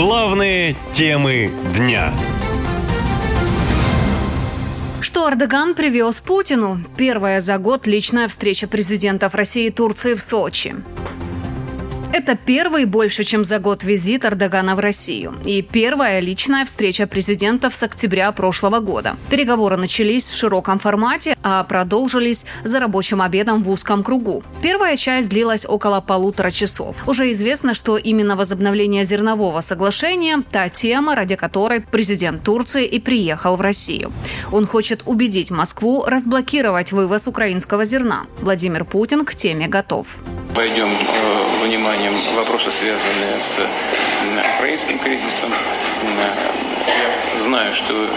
Главные темы дня. Что Эрдоган привез Путину? Первая за год личная встреча президентов России и Турции в Сочи. Это первый больше, чем за год визит Эрдогана в Россию. И первая личная встреча президентов с октября прошлого года. Переговоры начались в широком формате, а продолжились за рабочим обедом в узком кругу. Первая часть длилась около полутора часов. Уже известно, что именно возобновление зернового соглашения – та тема, ради которой президент Турции и приехал в Россию. Он хочет убедить Москву разблокировать вывоз украинского зерна. Владимир Путин к теме готов. Пойдем э, вниманием вопросы, связанные с украинским кризисом. Я знаю, что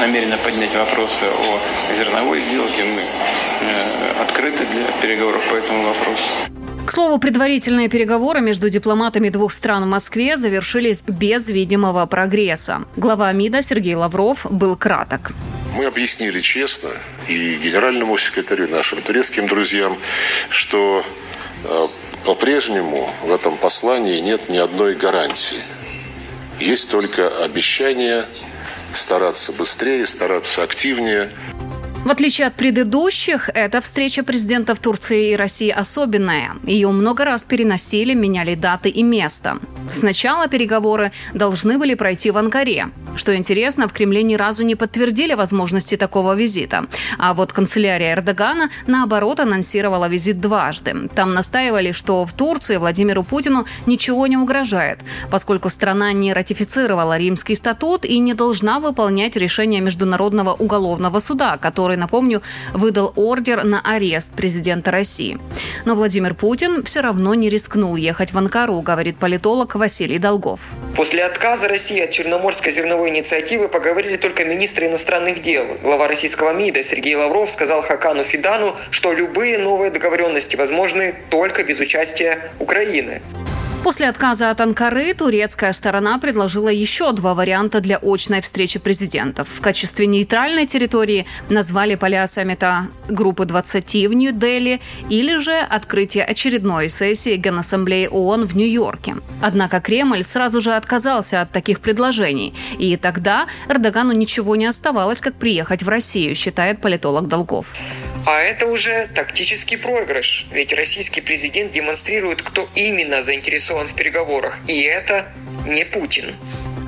намеренно поднять вопросы о зерновой сделке. Мы э, открыты для переговоров по этому вопросу. К слову, предварительные переговоры между дипломатами двух стран в Москве завершились без видимого прогресса. Глава МИДа Сергей Лавров был краток. Мы объяснили честно и генеральному секретарю, и нашим турецким друзьям, что Э, по-прежнему в этом послании нет ни одной гарантии. Есть только обещание стараться быстрее, стараться активнее. В отличие от предыдущих, эта встреча президентов Турции и России особенная. Ее много раз переносили, меняли даты и место. Сначала переговоры должны были пройти в Анкаре. Что интересно, в Кремле ни разу не подтвердили возможности такого визита. А вот канцелярия Эрдогана, наоборот, анонсировала визит дважды. Там настаивали, что в Турции Владимиру Путину ничего не угрожает, поскольку страна не ратифицировала Римский статут и не должна выполнять решение Международного уголовного суда, который, напомню, выдал ордер на арест президента России. Но Владимир Путин все равно не рискнул ехать в Анкару, говорит политолог Василий Долгов. После отказа России от Черноморской зерновой инициативы поговорили только министры иностранных дел. Глава российского МИДа Сергей Лавров сказал Хакану Фидану, что любые новые договоренности возможны только без участия Украины. После отказа от Анкары турецкая сторона предложила еще два варианта для очной встречи президентов. В качестве нейтральной территории назвали поля саммита группы 20 в Нью-Дели или же открытие очередной сессии Генассамблеи ООН в Нью-Йорке. Однако Кремль сразу же отказался от таких предложений. И тогда Эрдогану ничего не оставалось, как приехать в Россию, считает политолог Долгов. А это уже тактический проигрыш. Ведь российский президент демонстрирует, кто именно заинтересован в переговорах. И это не Путин.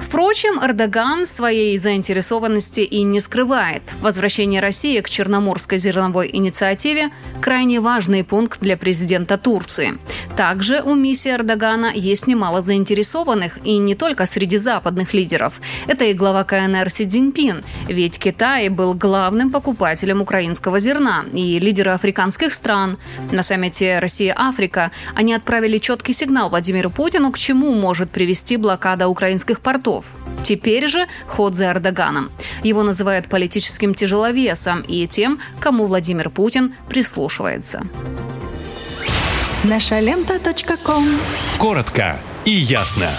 Впрочем, Эрдоган своей заинтересованности и не скрывает. Возвращение России к Черноморской зерновой инициативе – крайне важный пункт для президента Турции. Также у миссии Эрдогана есть немало заинтересованных, и не только среди западных лидеров. Это и глава КНР Си Цзиньпин, ведь Китай был главным покупателем украинского зерна, и лидеры африканских стран. На саммите Россия-Африка они отправили четкий сигнал Владимиру Путину, к чему может привести блокада украинских портов шагов. Теперь же ход за Эрдоганом. Его называют политическим тяжеловесом и тем, кому Владимир Путин прислушивается. Наша лента. Коротко и ясно.